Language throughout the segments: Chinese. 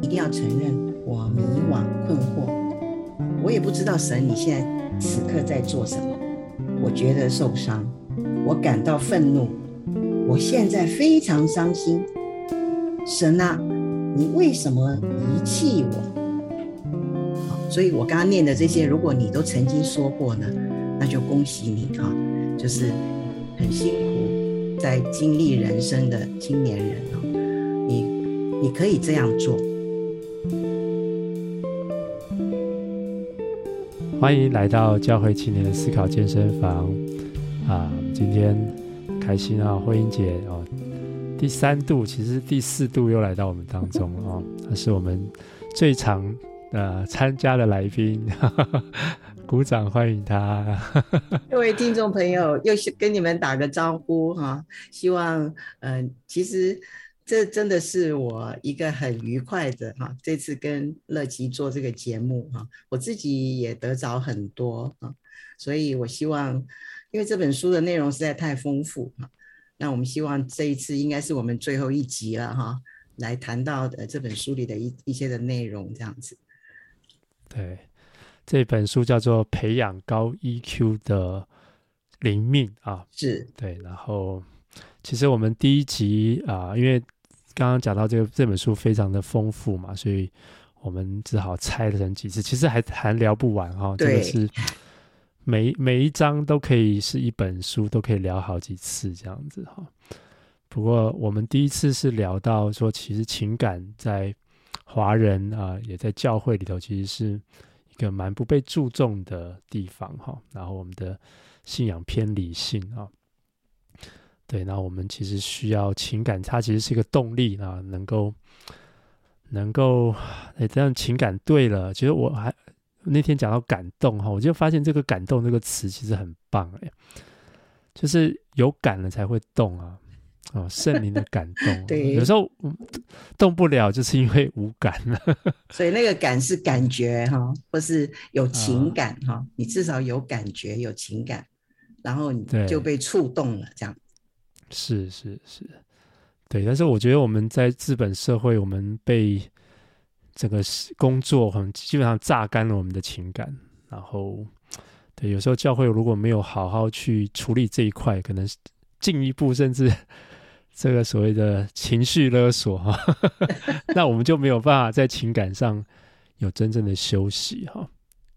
一定要承认，我迷惘困惑，我也不知道神你现在此刻在做什么。我觉得受伤，我感到愤怒，我现在非常伤心。神啊，你为什么遗弃我？所以我刚刚念的这些，如果你都曾经说过呢，那就恭喜你哈，就是很辛苦在经历人生的青年人哦，你你可以这样做。欢迎来到教会青年的思考健身房啊！今天开心啊，慧英姐哦。第三度，其实第四度又来到我们当中了哦，她是我们最常呃参加的来宾，鼓掌欢迎他。各位听众朋友，又跟你们打个招呼哈，希望嗯、呃，其实这真的是我一个很愉快的哈，这次跟乐琪做这个节目哈，我自己也得着很多啊，所以我希望，因为这本书的内容实在太丰富哈。那我们希望这一次应该是我们最后一集了哈，来谈到的这本书里的一一些的内容这样子。对，这本书叫做《培养高 EQ 的灵命》啊，是对。然后，其实我们第一集啊，因为刚刚讲到这个这本书非常的丰富嘛，所以我们只好拆成几次，其实还还聊不完哈。对。这个是。每每一章都可以是一本书，都可以聊好几次这样子哈。不过我们第一次是聊到说，其实情感在华人啊，也在教会里头，其实是一个蛮不被注重的地方哈。然后我们的信仰偏理性啊，对，那我们其实需要情感，它其实是一个动力啊，能够能够哎，这样情感对了，其实我还。那天讲到感动哈，我就发现这个“感动”这个词其实很棒哎，就是有感了才会动啊，哦，圣灵的感动，对，有时候动不了，就是因为无感了。所以那个感是感觉哈，或是有情感哈，啊，你至少有感觉、有情感，然后你就被触动了，这样。是是是，对。但是我觉得我们在资本社会，我们被整个工作很基本上榨干了我们的情感，然后对，有时候教会如果没有好好去处理这一块，可能进一步甚至这个所谓的情绪勒索哈，那我们就没有办法在情感上有真正的休息哈，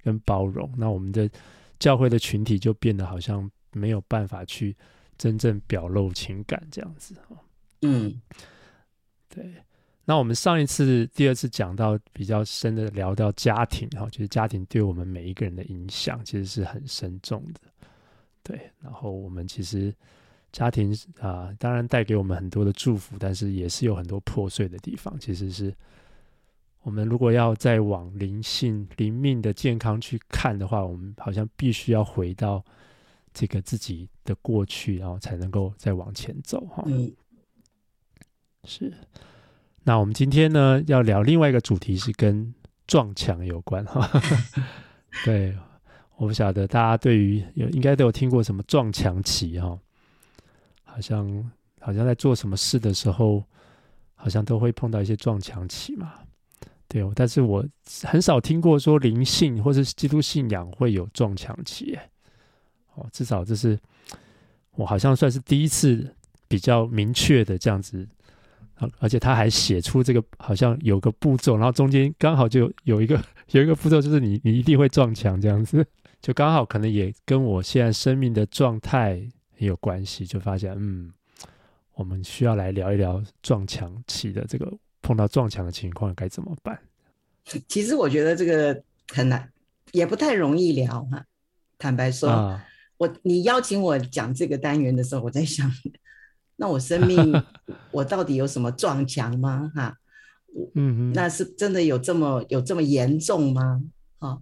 跟包容，那我们的教会的群体就变得好像没有办法去真正表露情感这样子哈，嗯，对。那我们上一次、第二次讲到比较深的聊到家庭哈，就是家庭对我们每一个人的影响其实是很深重的，对。然后我们其实家庭啊、呃，当然带给我们很多的祝福，但是也是有很多破碎的地方。其实是我们如果要再往灵性、灵命的健康去看的话，我们好像必须要回到这个自己的过去，然后才能够再往前走哈。嗯，是。那我们今天呢，要聊另外一个主题，是跟撞墙有关哈。对，我不晓得大家对于有应该都有听过什么撞墙期哈，好像好像在做什么事的时候，好像都会碰到一些撞墙期嘛。对哦，但是我很少听过说灵性或是基督信仰会有撞墙期哎。哦，至少这是我好像算是第一次比较明确的这样子。而且他还写出这个好像有个步骤，然后中间刚好就有一个 有一个步骤，就是你你一定会撞墙这样子，就刚好可能也跟我现在生命的状态很有关系，就发现嗯，我们需要来聊一聊撞墙期的这个碰到撞墙的情况该怎么办。其实我觉得这个很难，也不太容易聊哈。坦白说，啊、我你邀请我讲这个单元的时候，我在想。那我生命，我到底有什么撞墙吗？哈，嗯，那是真的有这么有这么严重吗？哈，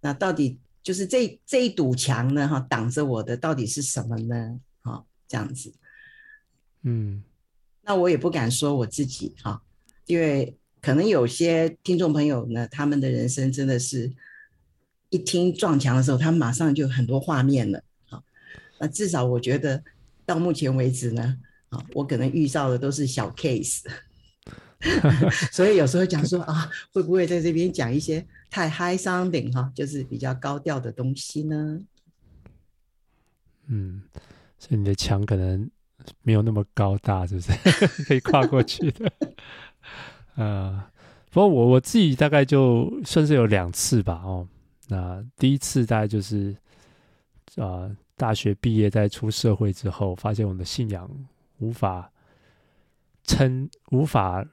那到底就是这这一堵墙呢？哈，挡着我的到底是什么呢？哈，这样子，嗯，那我也不敢说我自己哈，因为可能有些听众朋友呢，他们的人生真的是一听撞墙的时候，他马上就很多画面了。好，那至少我觉得。到目前为止呢，啊，我可能遇到的都是小 case，所以有时候讲说啊，会不会在这边讲一些太 high sounding 哈，就是比较高调的东西呢？嗯，所以你的墙可能没有那么高大，是不是 可以跨过去的？呃，不过我我自己大概就算是有两次吧，哦，那第一次大概就是啊。大学毕业，在出社会之后，发现我们的信仰无法撑，无法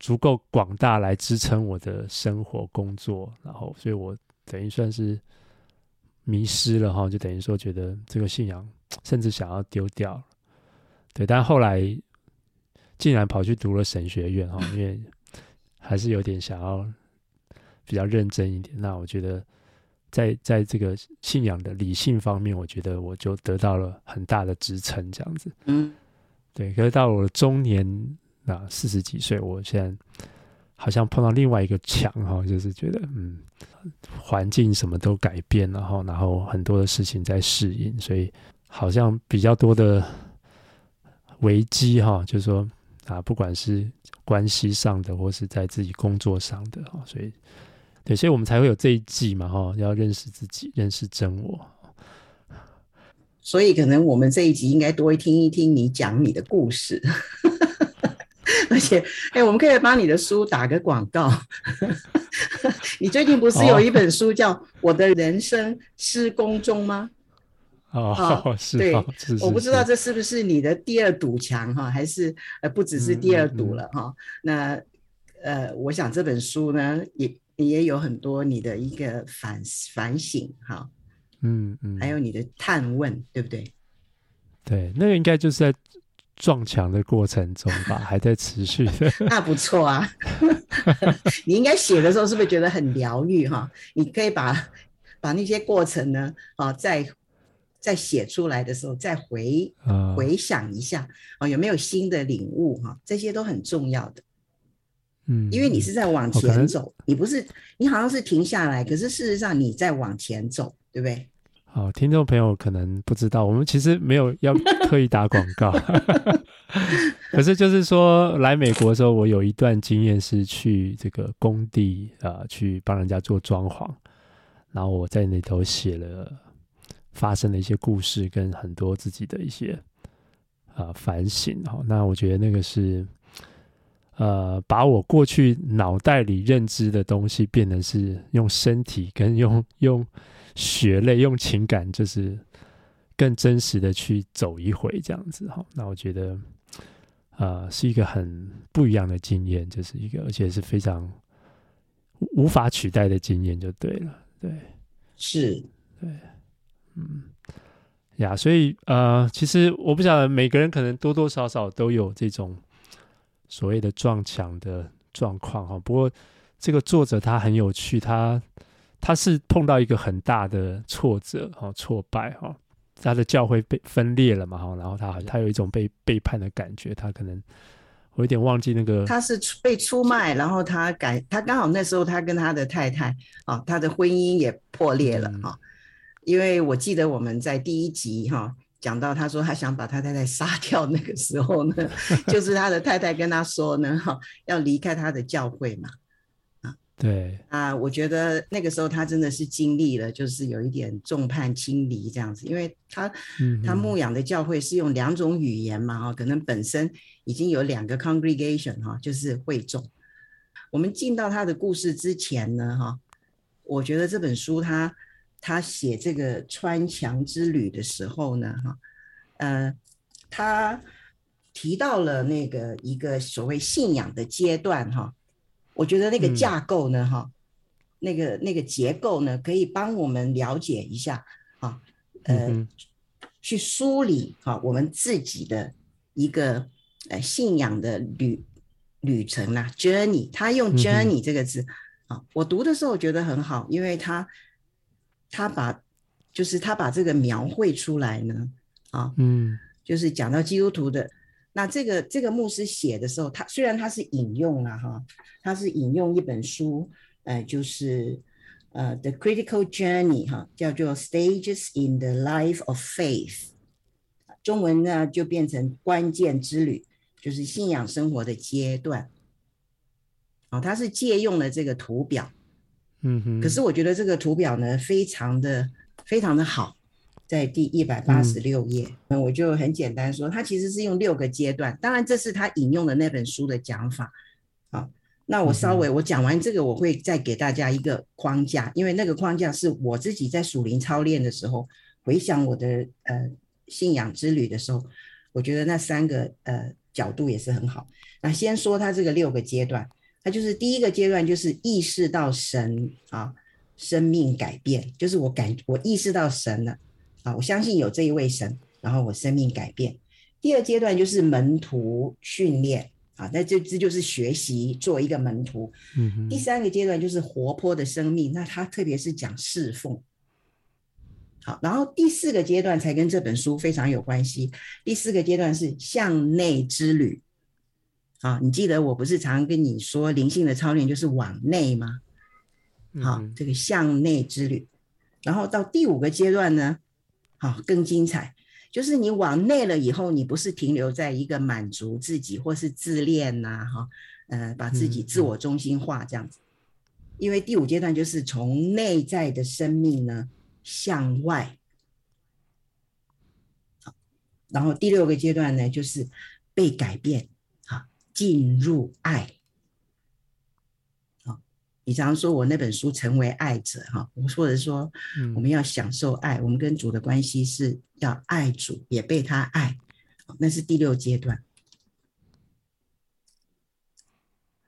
足够广大来支撑我的生活工作，然后，所以我等于算是迷失了哈，就等于说觉得这个信仰甚至想要丢掉，对，但后来竟然跑去读了神学院哈，因为还是有点想要比较认真一点，那我觉得。在在这个信仰的理性方面，我觉得我就得到了很大的支撑，这样子。嗯，对。可是到我的中年那，四十几岁，我现在好像碰到另外一个墙哈，就是觉得嗯，环境什么都改变了哈，然后很多的事情在适应，所以好像比较多的危机哈，就是说啊，不管是关系上的，或是在自己工作上的哈，所以。对，所以我们才会有这一季嘛，哈，要认识自己，认识真我。所以可能我们这一集应该多听一听你讲你的故事，而且，哎，我们可以帮你的书打个广告。你最近不是有一本书叫《我的人生施工中》吗？哦，哦是，对，是是我不知道这是不是你的第二堵墙哈，还是呃不只是第二堵了哈？嗯嗯嗯那呃，我想这本书呢也。也有很多你的一个反反省，哈，嗯嗯，还有你的探问，对不对？对，那个应该就是在撞墙的过程中吧，还在持续的。那不错啊，你应该写的时候是不是觉得很疗愈哈？你可以把把那些过程呢，啊，再再写出来的时候，再回、嗯、回想一下啊，有没有新的领悟哈？这些都很重要的。嗯，因为你是在往前走，你不是，你好像是停下来，可是事实上你在往前走，对不对？好，听众朋友可能不知道，我们其实没有要 刻意打广告，可是就是说来美国的时候，我有一段经验是去这个工地啊、呃，去帮人家做装潢，然后我在那头写了发生的一些故事，跟很多自己的一些啊、呃、反省。哈，那我觉得那个是。呃，把我过去脑袋里认知的东西，变成是用身体跟用用血泪、用情感，就是更真实的去走一回，这样子哈。那我觉得，呃，是一个很不一样的经验，就是一个而且是非常无法取代的经验，就对了。对，是，对，嗯，呀，所以呃，其实我不晓得每个人可能多多少少都有这种。所谓的撞墙的状况哈，不过这个作者他很有趣，他他是碰到一个很大的挫折哈，挫败哈，他的教会被分裂了嘛哈，然后他好像他有一种被背叛的感觉，他可能我有点忘记那个，他是被出卖，然后他改他刚好那时候他跟他的太太啊，他的婚姻也破裂了哈，嗯，因为我记得我们在第一集哈。讲到他说他想把他太太杀掉那个时候呢，就是他的太太跟他说呢，哈，要离开他的教会嘛，啊，对啊，我觉得那个时候他真的是经历了，就是有一点众叛亲离这样子，因为他他牧养的教会是用两种语言嘛，哈，可能本身已经有两个 congregation 哈，就是会众。我们进到他的故事之前呢，哈，我觉得这本书他。他写这个穿墙之旅的时候呢，哈，呃，他提到了那个一个所谓信仰的阶段，哈，我觉得那个架构呢，哈，那个那个结构呢，可以帮我们了解一下，啊，呃，去梳理哈我们自己的一个呃信仰的旅旅程啦，journey，他用 journey 这个字，啊，我读的时候我觉得很好，因为他。他把，就是他把这个描绘出来呢，啊，嗯，就是讲到基督徒的，那这个这个牧师写的时候，他虽然他是引用了哈，他是引用一本书，呃，就是呃《The Critical Journey》哈，叫做《Stages in the Life of Faith》，中文呢就变成关键之旅，就是信仰生活的阶段。哦，他是借用了这个图表，嗯哼。可是我觉得这个图表呢，非常的非常的好，在第一百八十六页，那、嗯、我就很简单说，他其实是用六个阶段。当然，这是他引用的那本书的讲法。好，那我稍微我讲完这个，我会再给大家一个框架，因为那个框架是我自己在属灵操练的时候回想我的呃信仰之旅的时候，我觉得那三个呃角度也是很好。那先说他这个六个阶段。它就是第一个阶段，就是意识到神啊，生命改变，就是我感我意识到神了啊，我相信有这一位神，然后我生命改变。第二阶段就是门徒训练啊，那这这就是学习做一个门徒。嗯。第三个阶段就是活泼的生命，那他特别是讲侍奉。好，然后第四个阶段才跟这本书非常有关系。第四个阶段是向内之旅。啊，你记得我不是常常跟你说灵性的操练就是往内吗？好，这个向内之旅，然后到第五个阶段呢，好，更精彩，就是你往内了以后，你不是停留在一个满足自己或是自恋呐，哈，呃，把自己自我中心化这样子，因为第五阶段就是从内在的生命呢向外，好，然后第六个阶段呢就是被改变。啊进入爱，好，你常常说我那本书成为爱者哈，我或者说我们要享受爱，我们跟主的关系是要爱主，也被他爱，那是第六阶段。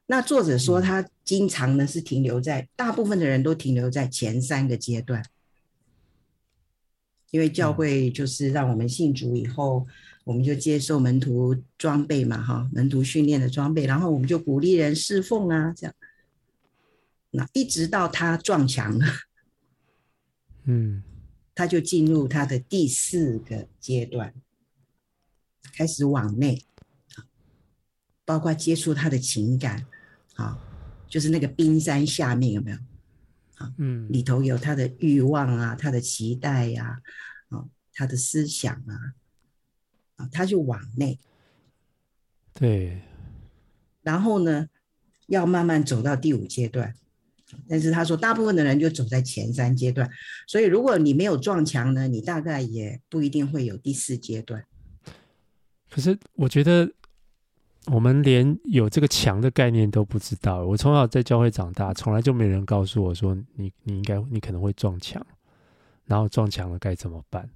那作者说他经常呢是停留在，大部分的人都停留在前三个阶段，因为教会就是让我们信主以后。我们就接受门徒装备嘛，哈，门徒训练的装备，然后我们就鼓励人侍奉啊，这样。那一直到他撞墙了，嗯，他就进入他的第四个阶段，开始往内，包括接触他的情感，啊，就是那个冰山下面有没有？啊，嗯，里头有他的欲望啊，他的期待呀，啊，他的思想啊。他就往内，对，然后呢，要慢慢走到第五阶段，但是他说，大部分的人就走在前三阶段，所以如果你没有撞墙呢，你大概也不一定会有第四阶段。可是我觉得，我们连有这个墙的概念都不知道。我从小在教会长大，从来就没人告诉我说你，你应该，你可能会撞墙，然后撞墙了该怎么办，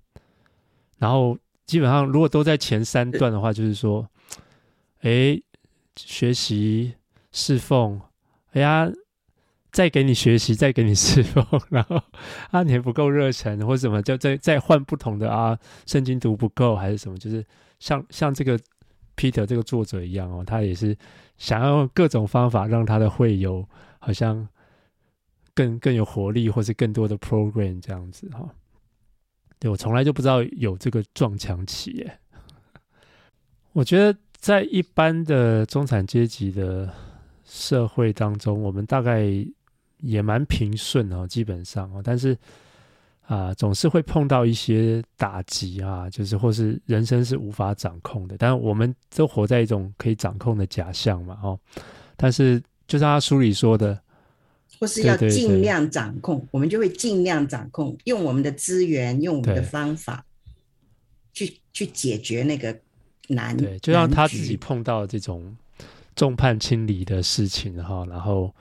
然后。基本上，如果都在前三段的话，就是说，哎，学习侍奉，哎呀，再给你学习，再给你侍奉，然后啊，你还不够热忱，或者什么，就再再换不同的啊，圣经读不够，还是什么，就是像像这个 Peter 这个作者一样哦，他也是想要用各种方法让他的会友好像更更有活力，或是更多的 program 这样子哈、哦。对，我从来就不知道有这个撞墙期耶。我觉得在一般的中产阶级的社会当中，我们大概也蛮平顺哦，基本上哦，但是啊、呃，总是会碰到一些打击啊，就是或是人生是无法掌控的。但我们都活在一种可以掌控的假象嘛，哦。但是就像他书里说的。或是要尽量掌控，对对对，我们就会尽量掌控，用我们的资源，用我们的方法去去解决那个难。对，就让他自己碰到这种众叛亲离的事情哈，然后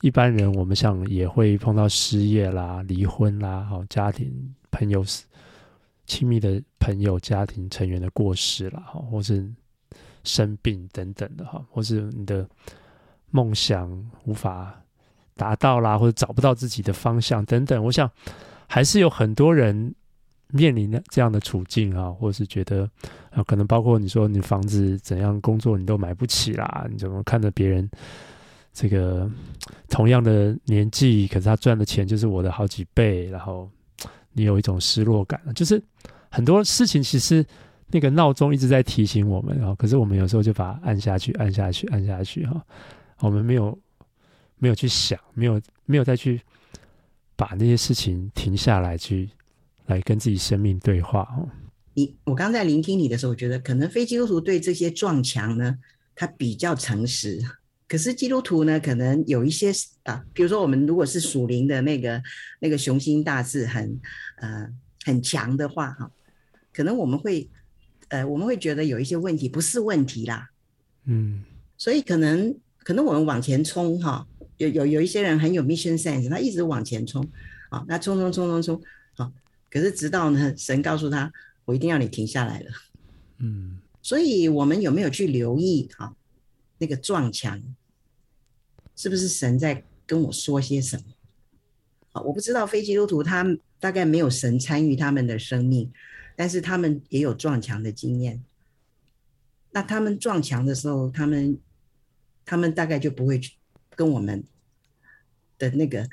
一般人我们想也会碰到失业啦、离婚啦、哈家庭朋友亲密的朋友家庭成员的过世啦，哈，或是生病等等的哈，或是你的梦想无法。达到啦，或者找不到自己的方向等等，我想还是有很多人面临的这样的处境啊，或是觉得啊，可能包括你说你房子怎样工作你都买不起啦，你怎么看着别人这个同样的年纪，可是他赚的钱就是我的好几倍，然后你有一种失落感，就是很多事情其实那个闹钟一直在提醒我们，然后可是我们有时候就把它按下去，按下去，按下去哈，我们没有。没有去想，没有没有再去把那些事情停下来，去来跟自己生命对话哦。你我刚在聆听你的时候，我觉得可能非基督徒对这些撞墙呢，他比较诚实。可是基督徒呢，可能有一些啊，比如说我们如果是属灵的那个那个雄心大志很呃很强的话哈，可能我们会呃我们会觉得有一些问题不是问题啦，嗯，所以可能可能我们往前冲哈，有有有一些人很有 mission sense，他一直往前冲啊，那冲冲冲冲冲，好，可是直到呢神告诉他，我一定要你停下来了，嗯，所以我们有没有去留意哈那个撞墙？是不是神在跟我说些什么？啊，我不知道非基督徒他大概没有神参与他们的生命，但是他们也有撞墙的经验。那他们撞墙的时候，他们他们大概就不会跟我们的那个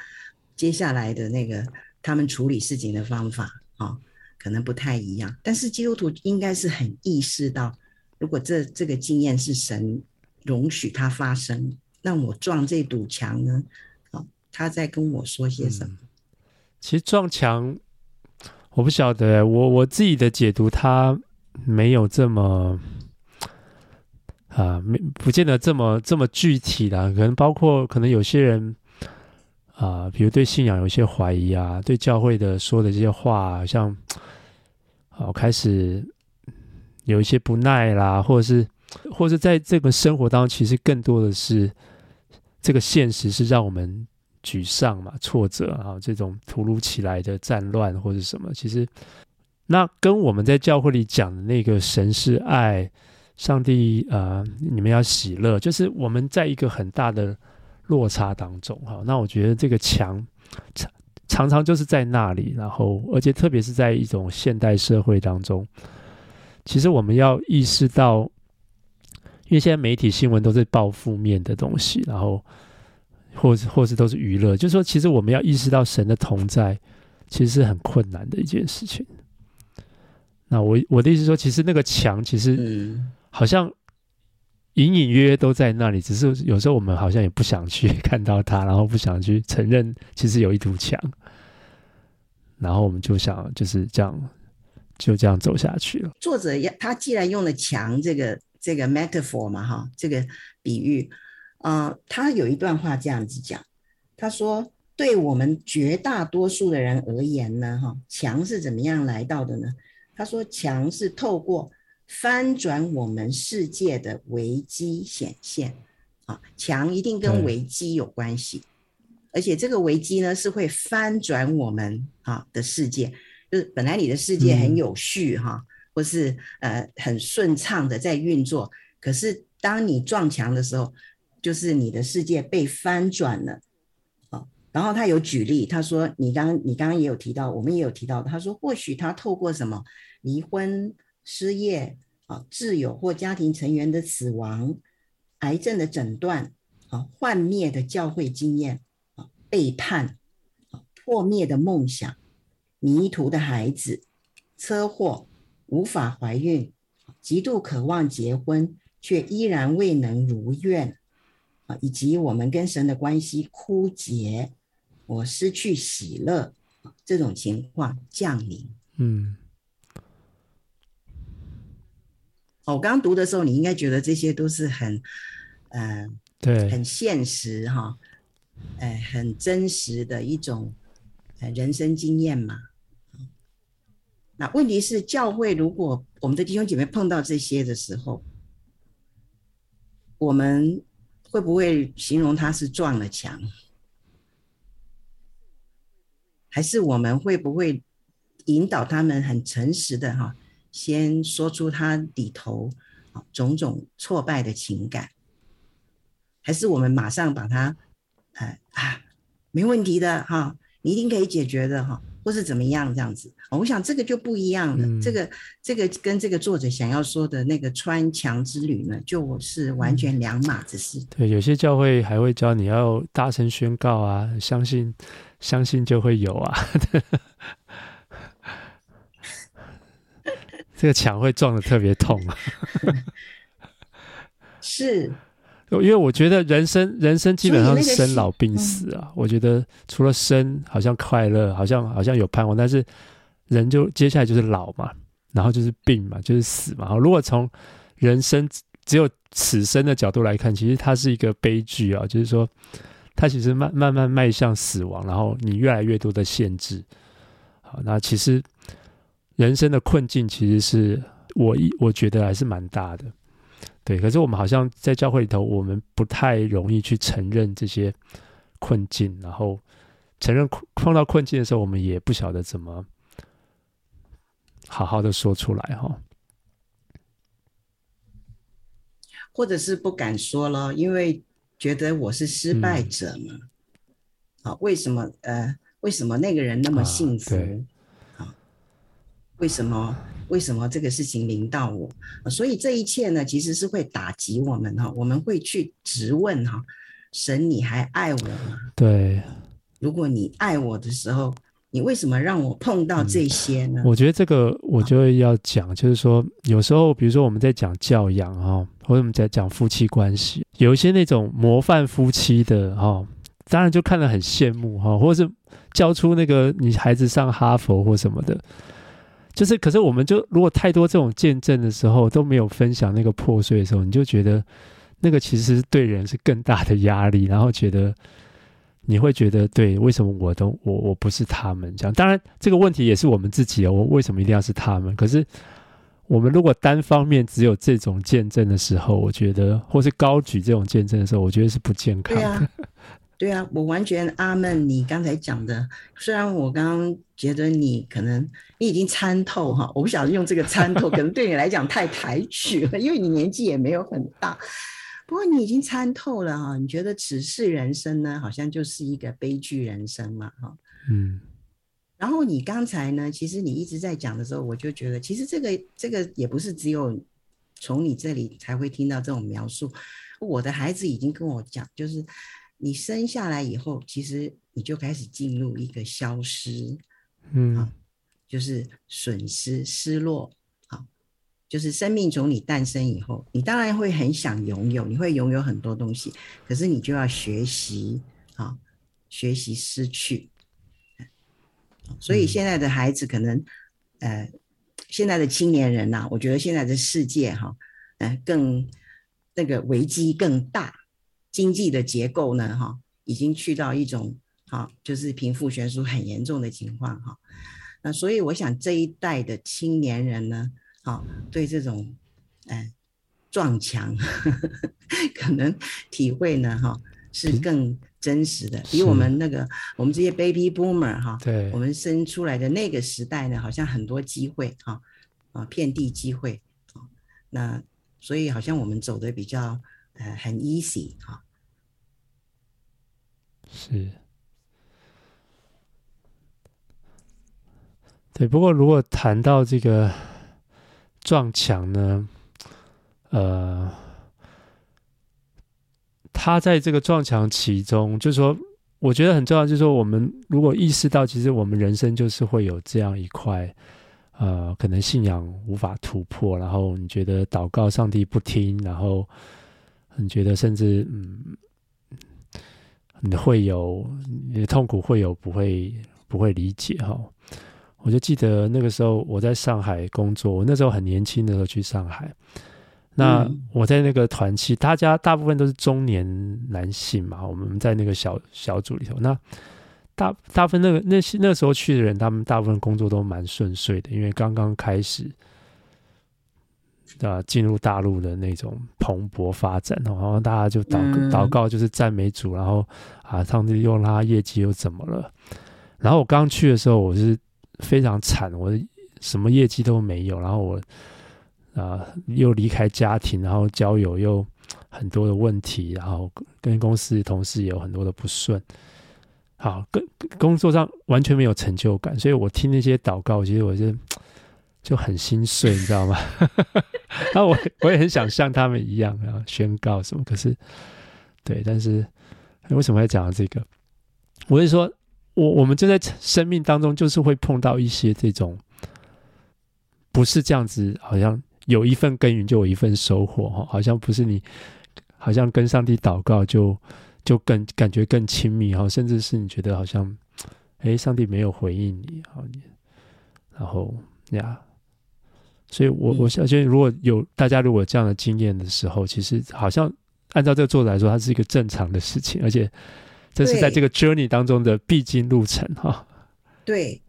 接下来的那个他们处理事情的方法啊，可能不太一样。但是基督徒应该是很意识到，如果这这个经验是神容许它发生。让我撞这堵墙呢？啊，他在跟我说些什么？其实撞墙，我不晓得。我我自己的解读，他没有这么啊，没不见得这么这么具体的。可能包括可能有些人啊，比如对信仰有些怀疑啊，对教会的说的这些话，好像啊，开始有一些不耐啦，或者是，或者在这个生活当中，其实更多的是。这个现实是让我们沮丧嘛、挫折啊，这种突如其来的战乱或者什么，其实那跟我们在教会里讲的那个神是爱，上帝啊、你们要喜乐，就是我们在一个很大的落差当中哈。那我觉得这个墙常常常就是在那里，然后而且特别是在一种现代社会当中，其实我们要意识到。因为现在媒体新闻都是报负面的东西，然后或是或是都是娱乐，就是说，其实我们要意识到神的同在，其实是很困难的一件事情。那我我的意思说，其实那个墙其实好像隐隐约约都在那里，只是有时候我们好像也不想去 看到它，然后不想去承认其实有一堵墙，然后我们就想就是这样就这样走下去了。作者要他既然用了墙这个。这个 metaphor 嘛，哈，这个比喻，啊、呃，他有一段话这样子讲，他说，对我们绝大多数的人而言呢，哈，墙是怎么样来到的呢？他说，墙是透过翻转我们世界的危机显现，啊，墙一定跟危机有关系，而且这个危机呢是会翻转我们啊的世界，就是本来你的世界很有序哈。嗯或是呃很顺畅的在运作，可是当你撞墙的时候，就是你的世界被翻转了，啊，然后他有举例，他说你刚你刚刚也有提到，我们也有提到，他说或许他透过什么离婚、失业啊、挚友或家庭成员的死亡、癌症的诊断啊、幻灭的教会经验啊、背叛啊、破灭的梦想、迷途的孩子、车祸。无法怀孕，极度渴望结婚，却依然未能如愿，啊，以及我们跟神的关系枯竭，我失去喜乐，这种情况降临。嗯，我刚读的时候，你应该觉得这些都是很，嗯、呃，对，很现实哈，哎、呃，很真实的一种，呃，人生经验嘛。那问题是，教会如果我们的弟兄姐妹碰到这些的时候，我们会不会形容他是撞了墙？还是我们会不会引导他们很诚实的哈，先说出他里头种种挫败的情感？还是我们马上把他，呃啊，没问题的哈，你一定可以解决的哈？或是怎么样这样子，我想这个就不一样了。嗯、这个这个跟这个作者想要说的那个穿墙之旅呢，就是完全两码子事。对，有些教会还会教你要大声宣告啊，相信相信就会有啊。这个墙会撞的特别痛啊。是。因为我觉得人生人生基本上是生老病死啊，我觉得除了生好像快乐，好像好像有盼望，但是人就接下来就是老嘛，然后就是病嘛，就是死嘛。如果从人生只有此生的角度来看，其实它是一个悲剧啊，就是说，它其实慢慢慢迈向死亡，然后你越来越多的限制。好，那其实人生的困境，其实是我一我觉得还是蛮大的。对，可是我们好像在教会里头，我们不太容易去承认这些困境，然后承认碰到困境的时候，我们也不晓得怎么。好好的说出来哈，或者是不敢说了，因为觉得我是失败者嘛。好、嗯，为什么呃，为什么那个人那么幸福？啊，为什么为什么这个事情临到我？所以这一切呢，其实是会打击我们哈。我们会去质问哈，神，你还爱我吗？对，如果你爱我的时候。你为什么让我碰到这些呢？嗯、我觉得这个我就会要讲，就是说有时候，比如说我们在讲教养哈，或者我们在讲夫妻关系，有一些那种模范夫妻的哈，当然就看得很羡慕哈，或者是教出那个你孩子上哈佛或什么的，就是可是我们就如果太多这种见证的时候都没有分享那个破碎的时候，你就觉得那个其实对人是更大的压力，然后觉得。你会觉得对，为什么我都我我不是他们这样？当然这个问题也是我们自己哦，我为什么一定要是他们？可是我们如果单方面只有这种见证的时候，我觉得或是高举这种见证的时候，我觉得是不健康的。对啊，对啊，我完全阿闷。你刚才讲的，虽然我刚刚觉得你可能你已经参透哈，我不晓得用这个参透，可能对你来讲太抬举了，因为你年纪也没有很大。不过你已经参透了哈，你觉得此世人生呢，好像就是一个悲剧人生嘛哈，嗯，然后你刚才呢，其实你一直在讲的时候，我就觉得其实这个这个也不是只有从你这里才会听到这种描述，我的孩子已经跟我讲，就是你生下来以后，其实你就开始进入一个消失，嗯，就是损失、失落。啊就是生命从你诞生以后，你当然会很想拥有，你会拥有很多东西，可是你就要学习啊，学习失去。所以现在的孩子可能，呃，现在的青年人呐、啊，我觉得现在的世界哈，呃，更那个危机更大，经济的结构呢，哈，已经去到一种哈，就是贫富悬殊很严重的情况哈。那所以我想这一代的青年人呢。好，对这种，呃，撞墙，可能体会呢，哈，是更真实的。比我们那个，我们这些 baby boomer 哈，对，我们生出来的那个时代呢，好像很多机会，哈，啊，遍地机会，那所以好像我们走的比较，呃，很 easy 哈。是。对，不过如果谈到这个。撞墙呢？呃，他在这个撞墙其中，就是说，我觉得很重要，就是说，我们如果意识到，其实我们人生就是会有这样一块，呃，可能信仰无法突破，然后你觉得祷告上帝不听，然后你觉得甚至嗯，你会有你的痛苦，会有不会不会理解哈。我就记得那个时候我在上海工作，我那时候很年轻的时候去上海。那我在那个团期，大家大部分都是中年男性嘛，我们在那个小小组里头。那大大部分那个那些那时候去的人，他们大部分工作都蛮顺遂的，因为刚刚开始啊进入大陆的那种蓬勃发展，然后大家就祷祷告，就是赞美主，然后啊上帝又让他业绩又怎么了？然后我刚去的时候，我是。非常惨，我什么业绩都没有，然后我啊、呃、又离开家庭，然后交友又很多的问题，然后跟公司同事也有很多的不顺，好，跟工作上完全没有成就感，所以我听那些祷告，其实我就就很心碎，你知道吗？那我我也很想像他们一样，然后宣告什么，可是对，但是为什么要讲到这个？我是说。我我们就在生命当中，就是会碰到一些这种，不是这样子，好像有一份耕耘就有一份收获哈，好像不是你，好像跟上帝祷告就就更感觉更亲密哈，甚至是你觉得好像，哎，上帝没有回应你，好，然后呀，所以我我相信，如果有大家如果有这样的经验的时候，其实好像按照这个作者来说，它是一个正常的事情，而且这是在这个 journey 当中的必经路程哈。对，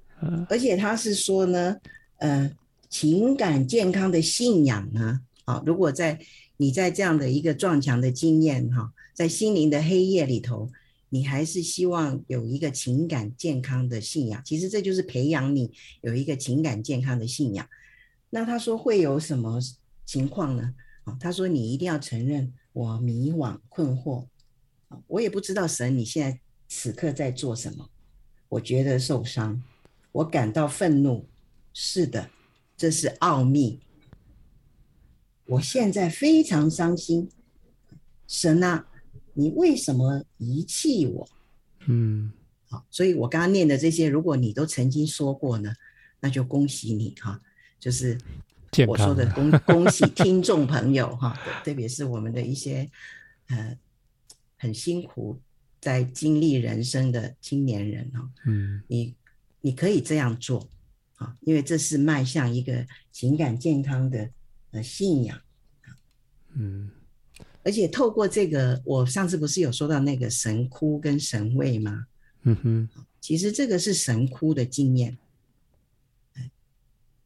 而且他是说呢，呃，情感健康的信仰呢，啊，如果在你在这样的一个撞墙的经验哈，在心灵的黑夜里头。你还是希望有一个情感健康的信仰，其实这就是培养你有一个情感健康的信仰。那他说会有什么情况呢？啊，他说你一定要承认我迷惘困惑，我也不知道神你现在此刻在做什么，我觉得受伤，我感到愤怒，是的，这是奥秘。我现在非常伤心，神啊。你为什么遗弃我？嗯，好，所以我刚刚念的这些，如果你都曾经说过呢，那就恭喜你哈，就是我说的恭恭喜 听众朋友哈，特别是我们的一些呃很辛苦在经历人生的青年人哈，嗯，你你可以这样做啊，因为这是迈向一个情感健康的呃信仰，嗯。而且透过这个，我上次不是有说到那个神窟跟神位吗？嗯哼，其实这个是神窟的经验，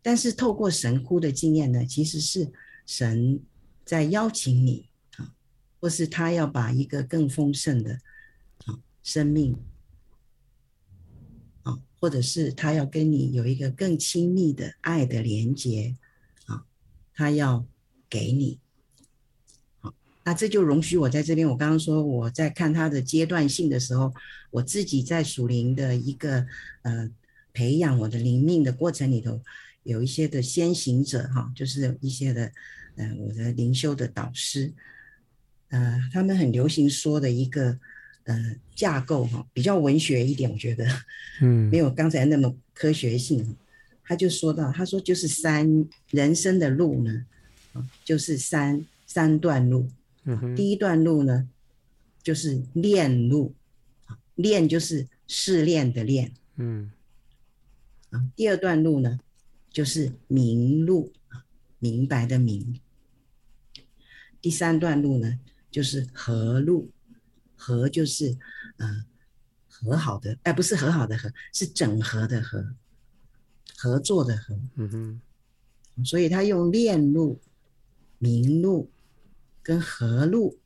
但是透过神枯的经验呢，其实是神在邀请你啊，或是他要把一个更丰盛的啊生命啊，或者是他要跟你有一个更亲密的爱的连接啊，他要给你。那这就容许我在这边。我刚刚说我在看他的阶段性的时候，我自己在属灵的一个呃培养我的灵命的过程里头，有一些的先行者哈，就是一些的呃我的灵修的导师，呃，他们很流行说的一个呃架构哈，比较文学一点，我觉得嗯，没有刚才那么科学性。他就说到，他说就是三人生的路呢，就是三三段路。第一段路呢，就是炼路，炼就是试炼的炼，嗯，啊，第二段路呢，就是明路，明白的明。第三段路呢，就是和路，和就是呃和好的，哎，不是和好的和，是整合的合，合作的合，嗯哼，所以他用链路、明路。跟和路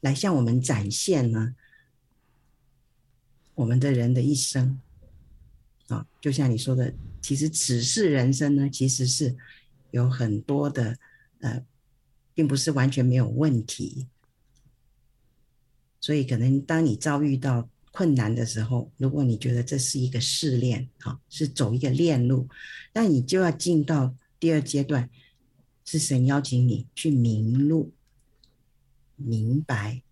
来向我们展现呢，我们的人的一生啊，就像你说的，其实此世人生呢，其实是有很多的呃，并不是完全没有问题。所以，可能当你遭遇到困难的时候，如果你觉得这是一个试炼，哈，是走一个炼路，那你就要进到第二阶段。是神邀请你去明路、明白、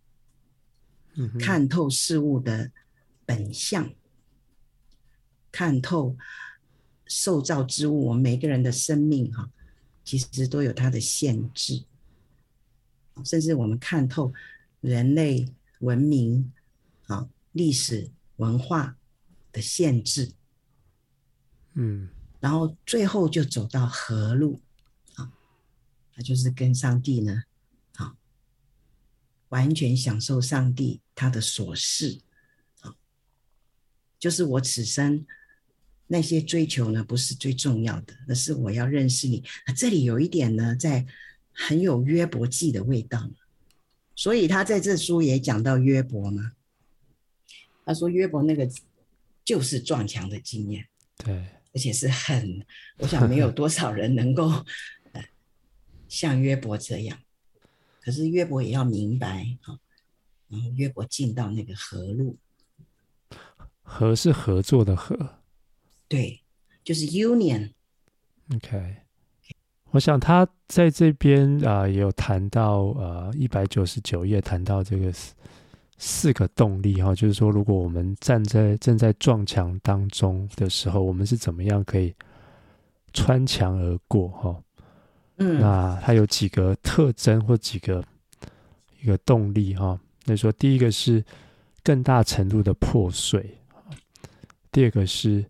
看透事物的本相，看透受造之物。我们每个人的生命，哈，其实都有它的限制，甚至我们看透人类文明、啊历史文化的限制，嗯，然后最后就走到和路啊。那就是跟上帝呢，啊，完全享受上帝他的所事，啊，就是我此生那些追求呢，不是最重要的，而是我要认识你。这里有一点呢，在很有约伯记的味道，所以他在这书也讲到约伯嘛。他说约伯那个就是撞墙的经验，对，而且是很，我想没有 多少人能够。像约伯这样，可是约伯也要明白啊，然后约伯进到那个河路，河是合作的和，对，就是 union。OK，我想他在这边啊，也有谈到呃一百九十九页谈到这个四四个动力哈，就是说如果我们站在正在撞墙当中的时候，我们是怎么样可以穿墙而过哈？嗯，那它有几个特征或几个一个动力哈？那说第一个是更大程度的破碎，第二个是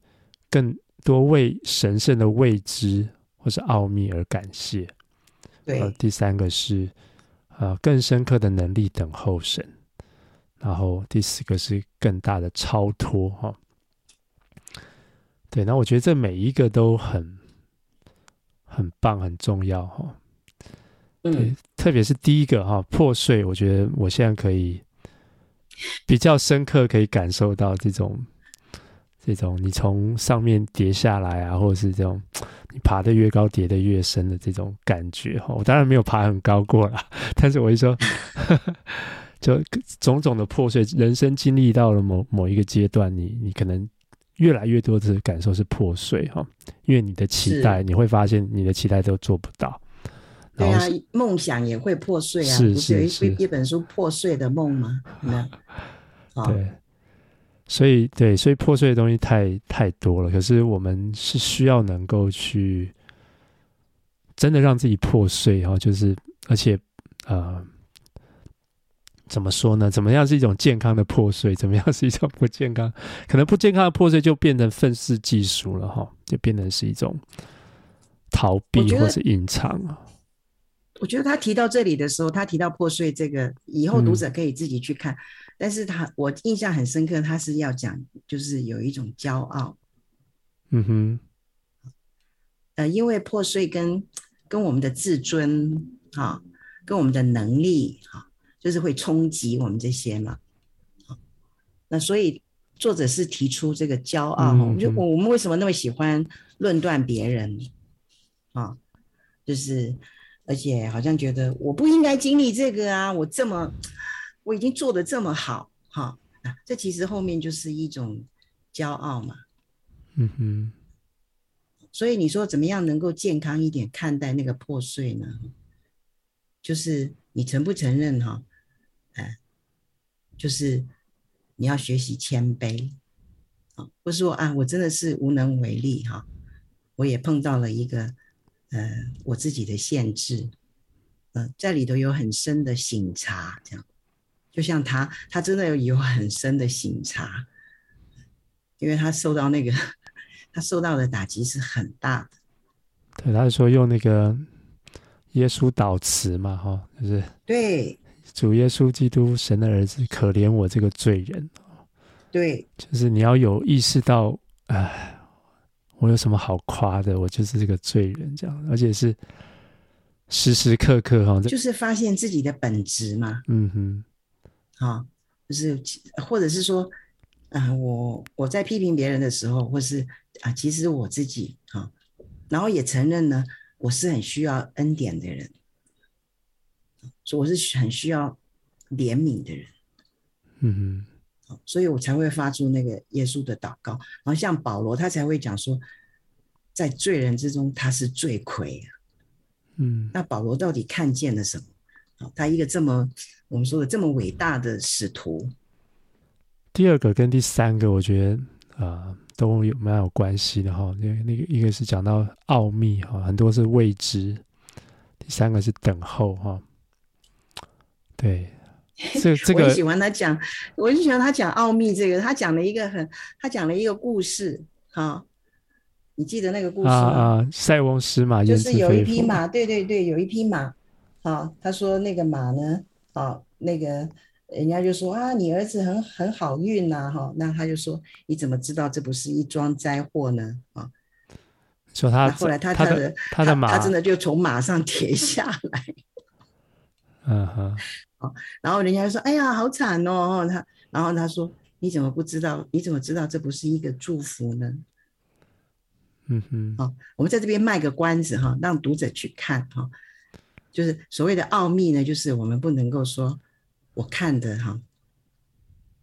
更多为神圣的未知或是奥秘而感谢。对。呃，第三个是呃更深刻的能力等候神，然后第四个是更大的超脱哈。对，那我觉得这每一个都很很棒，很重要哈。对，嗯，特别是第一个哈破碎，我觉得我现在可以比较深刻，可以感受到这种这种你从上面跌下来啊，或者是这种你爬得越高，跌得越深的这种感觉哈。我当然没有爬很高过啦，但是我一说，就种种的破碎，人生经历到了某某一个阶段，你你可能。越来越多的感受是破碎哈，因为你的期待，你会发现你的期待都做不到。对啊，梦想也会破碎啊。是不是有一一本书《破碎的梦》吗？对，所以对，所以破碎的东西太太多了。可是我们是需要能够去真的让自己破碎哈，就是而且呃。怎么说呢？怎么样是一种健康的破碎？怎么样是一种不健康？可能不健康的破碎就变成愤世嫉俗了哈，就变成是一种逃避或是隐藏啊。我觉得他提到这里的时候，他提到破碎这个，以后读者可以自己去看。嗯、但是他我印象很深刻，他是要讲就是有一种骄傲。嗯哼，呃，因为破碎跟跟我们的自尊啊，跟我们的能力啊。就是会冲击我们这些嘛，那所以作者是提出这个骄傲，嗯嗯，就我们为什么那么喜欢论断别人啊？就是而且好像觉得我不应该经历这个啊，我这么我已经做得这么好，哈，这其实后面就是一种骄傲嘛，嗯哼。所以你说怎么样能够健康一点看待那个破碎呢？就是你承不承认哈？哎，就是你要学习谦卑，啊，不是说啊，我真的是无能为力哈，我也碰到了一个呃我自己的限制，呃，在里头有很深的省察，这样，就像他，他真的有很深的省察，因为他受到那个他受到的打击是很大的。对，他是说用那个耶稣祷词嘛，哈，就是对。主耶稣基督，神的儿子，可怜我这个罪人。对，就是你要有意识到，哎，我有什么好夸的？我就是这个罪人，这样，而且是时时刻刻哈，就是发现自己的本质嘛。嗯哼，啊，就是或者是说，啊、呃，我我在批评别人的时候，或是啊，其实我自己啊，然后也承认呢，我是很需要恩典的人。所以我是很需要怜悯的人，嗯哼，所以我才会发出那个耶稣的祷告。然后像保罗，他才会讲说，在罪人之中他是罪魁啊，嗯，那保罗到底看见了什么？他一个这么我们说的这么伟大的使徒，第二个跟第三个，我觉得啊、呃、都有蛮有关系的哈。那那个一个是讲到奥秘哈，很多是未知；第三个是等候哈。对，这 这个我喜欢他讲，我就喜欢他讲奥秘这个。他讲了一个很，他讲了一个故事，哈，你记得那个故事吗？啊啊，塞翁失马，就是有一匹马，对对对，有一匹马，啊，他说那个马呢，啊，那个人家就说啊，你儿子很很好运呐，哈，那他就说你怎么知道这不是一桩灾祸呢？啊，说他后来他他的他的马，他真的就从马上跌下来，嗯哼。然后人家就说：“哎呀，好惨哦！”他，然后他说：“你怎么不知道？你怎么知道这不是一个祝福呢？”嗯哼。好，我们在这边卖个关子哈，让读者去看哈。就是所谓的奥秘呢，就是我们不能够说我看的哈，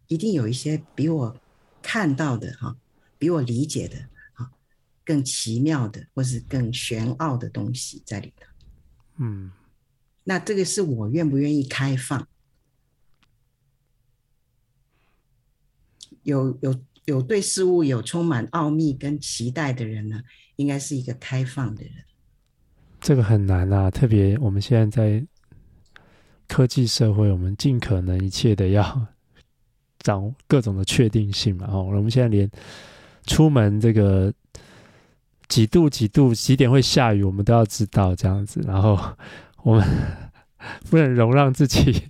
一定有一些比我看到的哈，比我理解的哈，更奇妙的，或是更玄奥的东西在里头。嗯。那这个是我愿不愿意开放？有有有对事物有充满奥秘跟期待的人呢，应该是一个开放的人。这个很难啊，特别我们现在在科技社会，我们尽可能一切的要 掌握各种的确定性嘛。哦，我们现在连出门这个。几度几度几点会下雨，我们都要知道这样子。然后我们 不能容让自己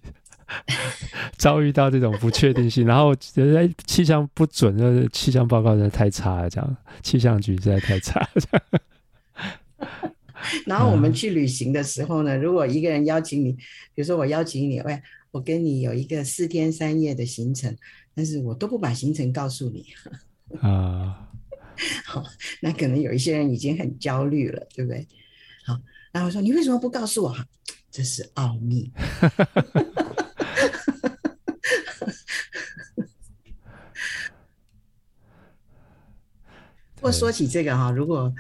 遭遇到这种不确定性。然后人家气象不准，气象报告实在太差了，这样气象局实在太差了。然后我们去旅行的时候呢，如果一个人邀请你，比如说我邀请你，喂，我跟你有一个四天三夜的行程，但是我都不把行程告诉你啊。好，那可能有一些人已经很焦虑了，对不对？好，然后我说你为什么不告诉我？这是奥秘。不过说起这个哈，如果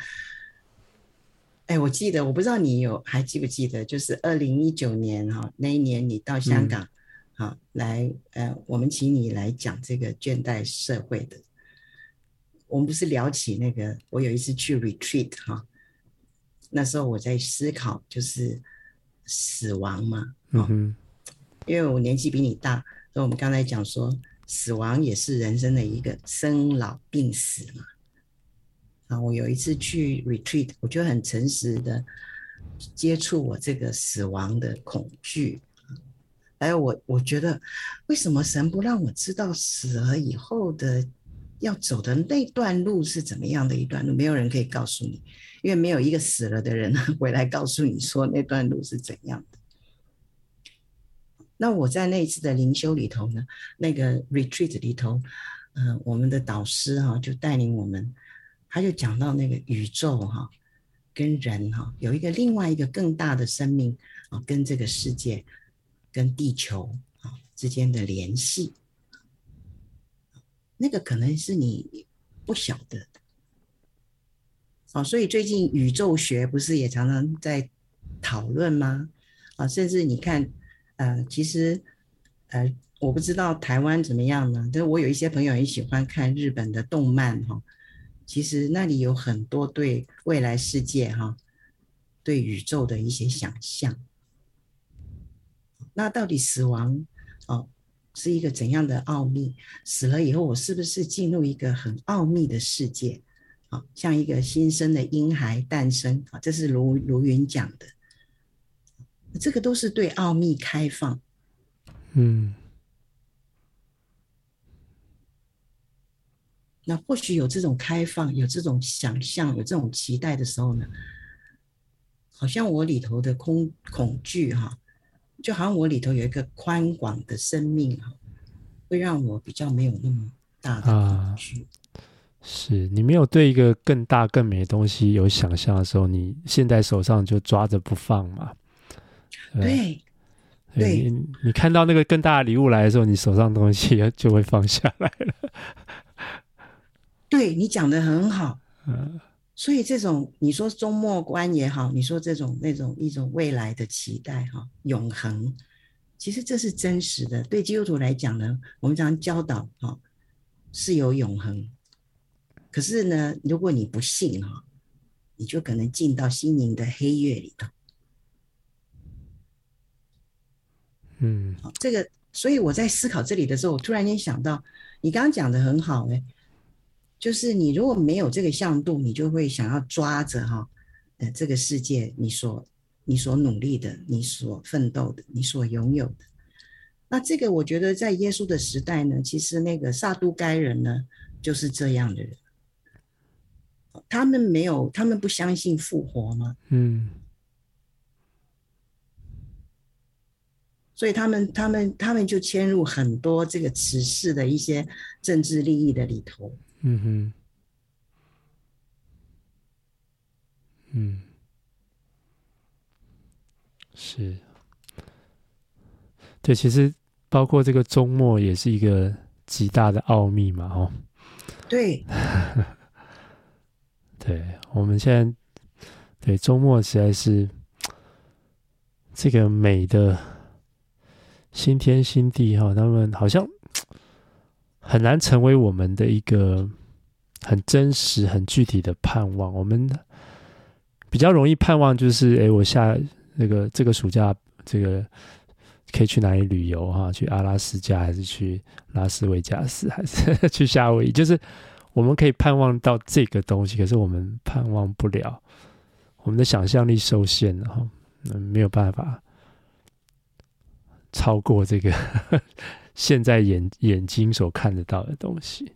哎，我记得，我不知道你有还记不记得，就是二零一九年哈那一年，你到香港，好、嗯、来，呃，我们请你来讲这个倦怠社会的。我们不是聊起那个，我有一次去 retreat 哈，那时候我在思考就是死亡嘛，嗯，因为我年纪比你大，所以我们刚才讲说死亡也是人生的一个生老病死嘛。我有一次去 retreat，我就很诚实的接触我这个死亡的恐惧。还有我，我觉得为什么神不让我知道死了以后的要走的那段路是怎么样的一段路？没有人可以告诉你，因为没有一个死了的人 回来告诉你说那段路是怎样的。那我在那一次的灵修里头呢，那个 retreat 里头，嗯、我们的导师哈、啊、就带领我们。他就讲到那个宇宙哈，跟人哈有一个另外一个更大的生命啊，跟这个世界、跟地球啊之间的联系，那个可能是你不晓得的。啊，所以最近宇宙学不是也常常在讨论吗？啊，甚至你看，呃，其实，呃，我不知道台湾怎么样呢？但我有一些朋友很喜欢看日本的动漫哈。其实那里有很多对未来世界哈，对宇宙的一些想象。那到底死亡哦是一个怎样的奥秘？死了以后我是不是进入一个很奥秘的世界？啊，像一个新生的婴孩诞生啊，这是卢卢云讲的。这个都是对奥秘开放。嗯。那或许有这种开放，有这种想象，有这种期待的时候呢，好像我里头的空恐惧哈，就好像我里头有一个宽广的生命哈，会让我比较没有那么大的恐惧。啊，是你没有对一个更大更美的东西有想象的时候，你现在手上就抓着不放嘛？对，对，你你看到那个更大的礼物来的时候，你手上的东西 就会放下来了。对，你讲的很好，嗯，所以这种你说终末观也好，你说这种那种一种未来的期待哈，永恒，其实这是真实的。对基督徒来讲呢，我们常教导哈是有永恒，可是呢，如果你不信哈，你就可能进到心灵的黑夜里头。嗯，好，这个，所以我在思考这里的时候，我突然间想到，你刚刚讲的很好哎。就是你如果没有这个向度，你就会想要抓着哈，呃，这个世界你所你所努力的，你所奋斗的，你所拥有的。那这个我觉得在耶稣的时代呢，其实那个撒都该人呢就是这样的人，他们没有，他们不相信复活吗？嗯。所以他们他们他们就牵入很多这个此世的一些政治利益的里头。嗯哼，嗯，是，对，其实包括这个周末也是一个极大的奥秘嘛，哦，对，对，我们现在对周末实在是这个美的新天新地哈，他们好像。很难成为我们的一个很真实、很具体的盼望。我们比较容易盼望就是，哎，我下那个这个暑假，这个可以去哪里旅游哈？去阿拉斯加，还是去拉斯维加斯，还是 去夏威夷？就是我们可以盼望到这个东西，可是我们盼望不了，我们的想象力受限了哈，没有办法超过这个现在眼眼睛所看得到的东西。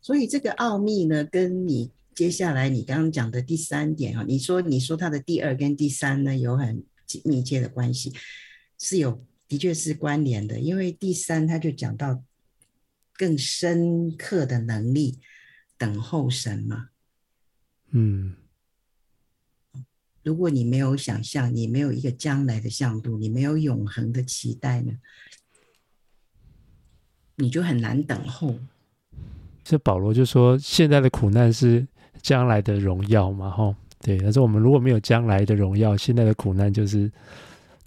所以这个奥秘呢，跟你接下来你刚刚讲的第三点啊，你说你说它的第二跟第三呢有很密切的关系，是有的确是关联的，因为第三他就讲到。更深刻的能力，等候神嘛。嗯，如果你没有想象，你没有一个将来的向度，你没有永恒的期待呢，你就很难等候。这保罗就说，现在的苦难是将来的荣耀嘛，吼，对。他说，我们如果没有将来的荣耀，现在的苦难就是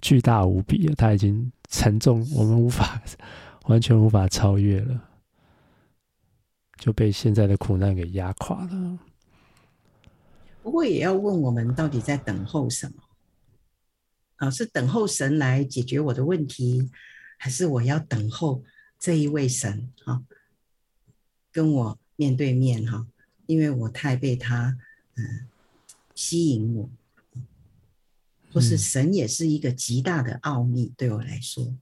巨大无比了，它已经沉重，我们无法完全无法超越了。就被现在的苦难给压垮了。不过也要问我们到底在等候什么？啊，是等候神来解决我的问题，还是我要等候这一位神啊，跟我面对面哈？因为我太被他嗯吸引我，或是神也是一个极大的奥秘对我来说，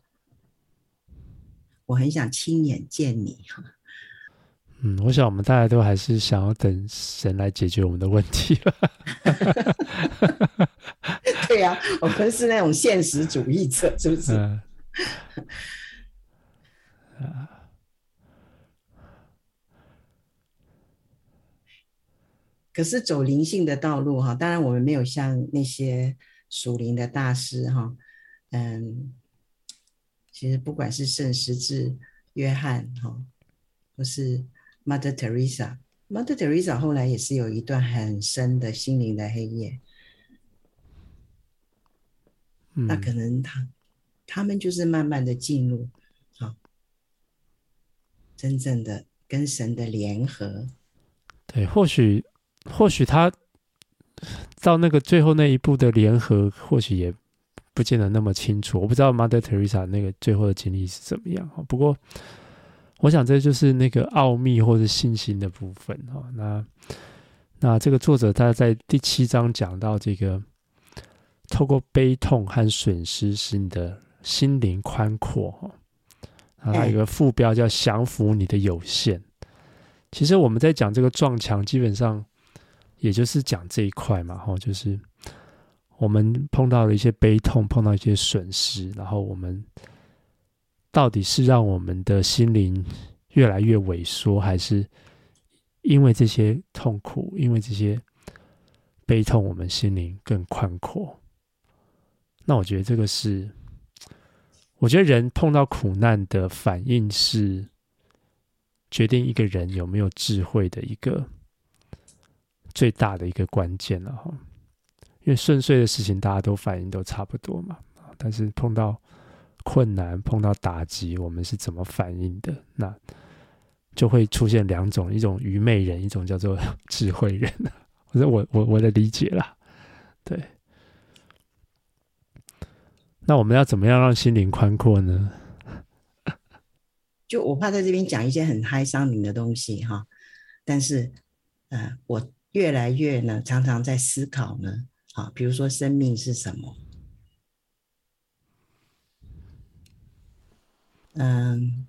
我很想亲眼见你哈。嗯，我想我们大家都还是想要等神来解决我们的问题了。对呀、啊，我们是那种现实主义者，是不是？嗯、可是走灵性的道路哈，当然我们没有像那些属灵的大师哈，嗯，其实不管是圣十字约翰哈，或是。Mother Teresa，Mother Teresa 后来也是有一段很深的心灵的黑夜。嗯、那可能他他们就是慢慢的进入，好，真正的跟神的联合。对，或许或许他到那个最后那一步的联合，或许也不见得那么清楚。我不知道 Mother Teresa 那个最后的经历是怎么样。不过。我想这就是那个奥秘或者信心的部分哈。那那这个作者他在第七章讲到这个，透过悲痛和损失使你的心灵宽阔哈。啊，他有一个副标叫降服你的有限。其实我们在讲这个撞墙，基本上也就是讲这一块嘛哈，就是我们碰到了一些悲痛，碰到一些损失，然后我们。到底是让我们的心灵越来越萎缩，还是因为这些痛苦，因为这些悲痛，我们心灵更宽阔？那我觉得这个是，我觉得人碰到苦难的反应是决定一个人有没有智慧的一个最大的一个关键了哈。因为顺遂的事情大家都反应都差不多嘛，但是碰到。困难碰到打击，我们是怎么反应的？那就会出现两种：一种愚昧人，一种叫做智慧人。我我我我的理解啦，对。那我们要怎么样让心灵宽阔呢？就我怕在这边讲一些很嗨伤灵的东西哈，但是呃，我越来越呢，常常在思考呢，啊，比如说生命是什么？嗯，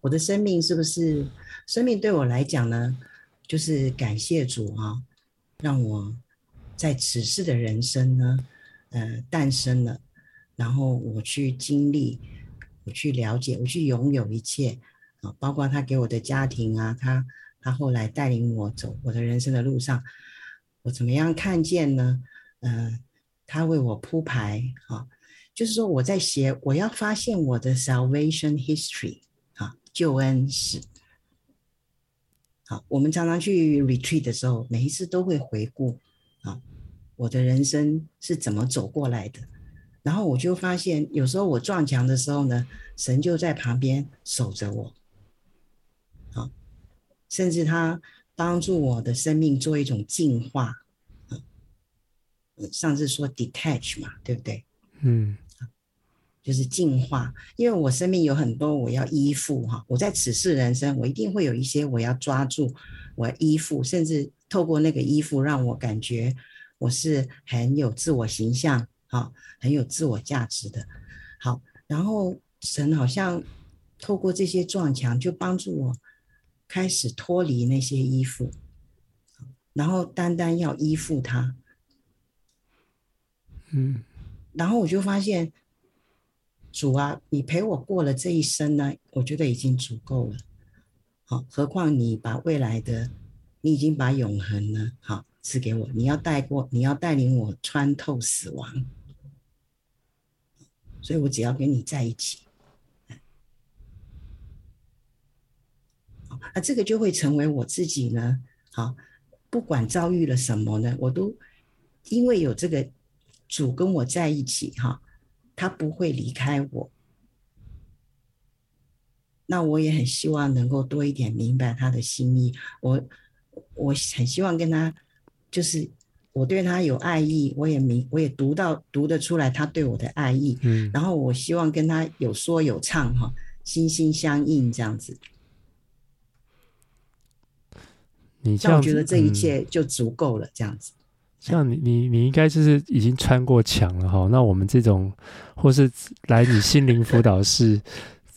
我的生命是不是生命对我来讲呢？就是感谢主啊，让我在此世的人生呢，呃，诞生了，然后我去经历，我去了解，我去拥有一切啊，包括他给我的家庭啊，他他后来带领我走我的人生的路上，我怎么样看见呢？呃，他为我铺排啊。就是说，我在写，我要发现我的 salvation history 啊，救恩史。好，我们常常去 retreat 的时候，每一次都会回顾，我的人生是怎么走过来的。然后我就发现，有时候我撞墙的时候呢，神就在旁边守着我。啊，甚至他帮助我的生命做一种净化。啊，上次说 detach 嘛，对不对？嗯，就是净化。因为我生命有很多我要依附哈，我在此世人生，我一定会有一些我要抓住，我要依附，甚至透过那个依附，让我感觉我是很有自我形象，好，很有自我价值的。好，然后神好像透过这些撞墙，就帮助我开始脱离那些依附，然后单单要依附他。嗯，然后我就发现，主啊，你陪我过了这一生呢，我觉得已经足够了。好，何况你把未来的，你已经把永恒呢，好赐给我。你要带过，你要带领我穿透死亡，所以我只要跟你在一起。啊，这个就会成为我自己呢。好，不管遭遇了什么呢，我都因为有这个。主跟我在一起，哈，他不会离开我。那我也很希望能够多一点明白他的心意。我我很希望跟他，就是我对他有爱意，我也明我也读到读得出来他对我的爱意。嗯，然后我希望跟他有说有唱，哈，心心相印这样子。你这样，觉得这一切就足够了，这样子。像你，你你应该就是已经穿过墙了哈。那我们这种，或是来你心灵辅导室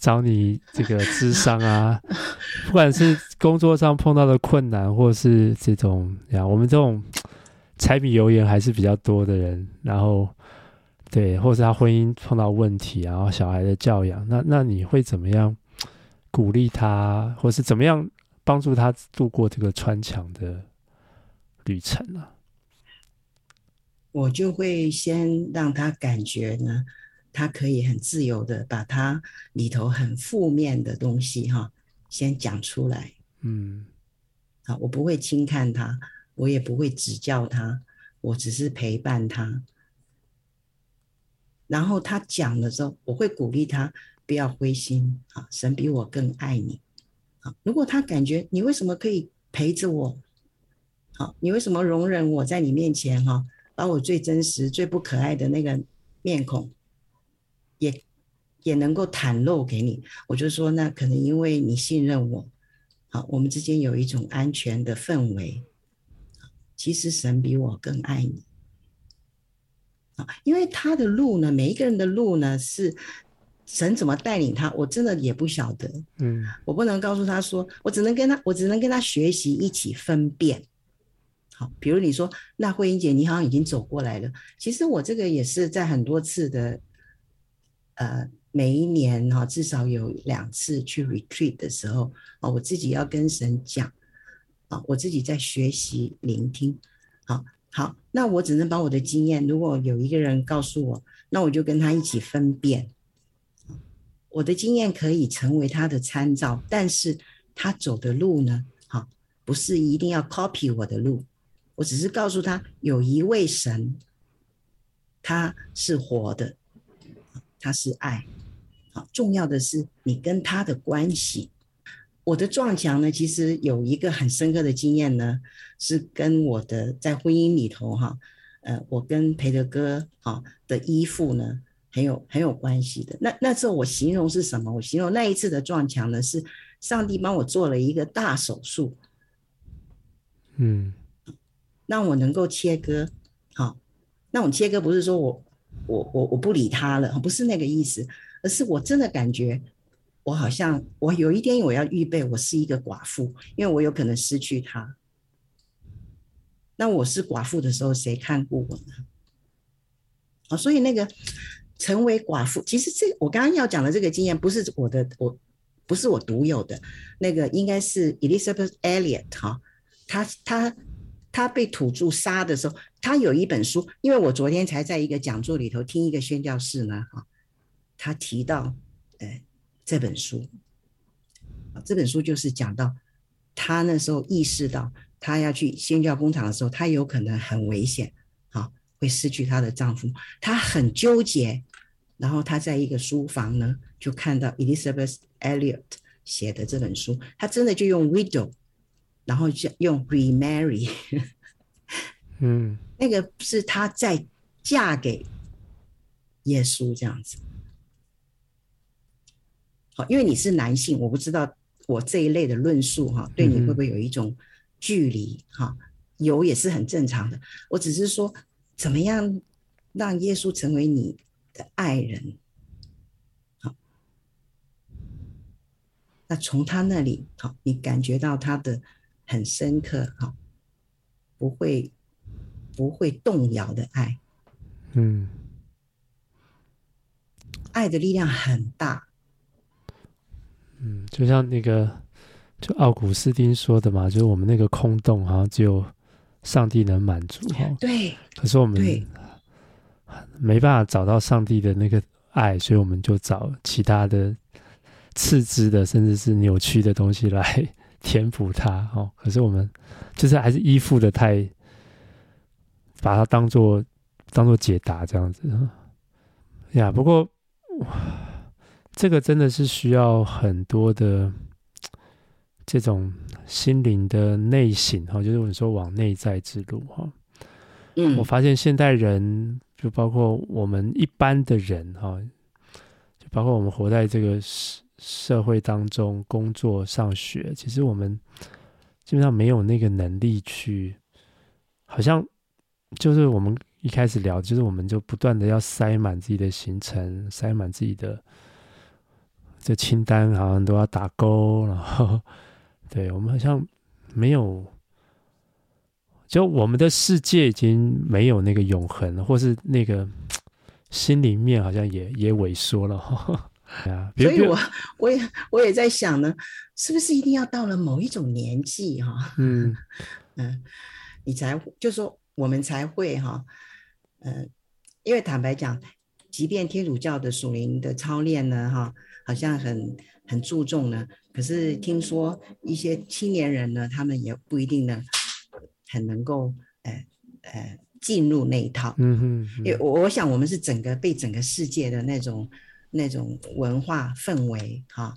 找你这个智商啊，不管是工作上碰到的困难，或是这种呀，我们这种柴米油盐还是比较多的人，然后对，或是他婚姻碰到问题，然后小孩的教养，那那你会怎么样鼓励他，或是怎么样帮助他度过这个穿墙的旅程呢、我就会先让他感觉呢，他可以很自由的把他里头很负面的东西哈，先讲出来。嗯，好，我不会轻看他，我也不会指教他，我只是陪伴他。然后他讲的时候，我会鼓励他不要灰心啊，神比我更爱你。啊，如果他感觉你为什么可以陪着我？好，你为什么容忍我在你面前哈？把我最真实、最不可爱的那个面孔，也也能够袒露给你。我就说，那可能因为你信任我，好，我们之间有一种安全的氛围。其实神比我更爱你，啊，因为他的路呢，每一个人的路呢，是神怎么带领他，我真的也不晓得。嗯，我不能告诉他说，我只能跟他，我只能跟他学习，一起分辨。好，比如你说，那慧英姐，你好像已经走过来了。其实我这个也是在很多次的，呃，每一年哈，至少有两次去 retreat 的时候，啊，我自己要跟神讲，啊，我自己在学习聆听。好，好，那我只能把我的经验，如果有一个人告诉我，那我就跟他一起分辨。我的经验可以成为他的参照，但是他走的路呢，好，不是一定要 copy 我的路。我只是告诉他，有一位神，他是活的，他是爱。好，重要的是你跟他的关系。我的撞墙呢，其实有一个很深刻的经验呢，是跟我的在婚姻里头哈，呃，我跟培德哥哈的依附呢，很有很有关系的。那那时候我形容是什么？我形容那一次的撞墙呢，是上帝帮我做了一个大手术。嗯。让我能够切割，好，那种切割不是说我我我我不理他了，不是那个意思，而是我真的感觉我好像我有一天我要预备，我是一个寡妇，因为我有可能失去他。那我是寡妇的时候，谁看顾我呢？啊，所以那个成为寡妇，其实这我刚刚要讲的这个经验不是我的，我不是我独有的，那个应该是 Elizabeth Elliot 哈，他他。他被土著杀的时候，他有一本书，因为我昨天才在一个讲座里头听一个宣教士呢，哈，他提到，呃，这本书，这本书就是讲到他那时候意识到他要去宣教工厂的时候，他有可能很危险，哈，会失去他的丈夫，他很纠结，然后他在一个书房呢，就看到 Elizabeth Elliot 写的这本书，他真的就用 widow。然后就用 remarry，嗯，那个是她在嫁给耶稣这样子，好，因为你是男性，我不知道我这一类的论述哈，对你会不会有一种距离哈？有也是很正常的。我只是说，怎么样让耶稣成为你的爱人？好，那从他那里好，你感觉到他的很深刻哈，不会不会动摇的爱，嗯，爱的力量很大。嗯，就像那个，就奥古斯丁说的嘛，就是我们那个空洞，好像只有上帝能满足哈。对。可是我们没办法找到上帝的那个爱，所以我们就找其他的次之的，甚至是扭曲的东西来填补它。哦，可是我们就是还是依附的太，把它当做当做解答这样子。呀，不过。这个真的是需要很多的这种心灵的内省哈，就是我们说往内在之路哈。嗯，我发现现代人，就包括我们一般的人哈，就包括我们活在这个社社会当中工作、上学，其实我们基本上没有那个能力去，好像就是我们一开始聊，就是我们就不断的要塞满自己的行程，塞满自己的。这清单好像都要打勾，然后对我们好像没有，就我们的世界已经没有那个永恒，或是那个心里面好像也也萎缩了 哈。所以我我也我也在想呢，是不是一定要到了某一种年纪哈？嗯 嗯，你才就说我们才会哈，嗯，因为坦白讲，即便天主教的属灵的操练呢，哈。好像很很注重呢，可是听说一些青年人呢，他们也不一定呢，很能够呃呃进入那一套。嗯哼，因为我我想我们是整个被整个世界的那种那种文化氛围哈，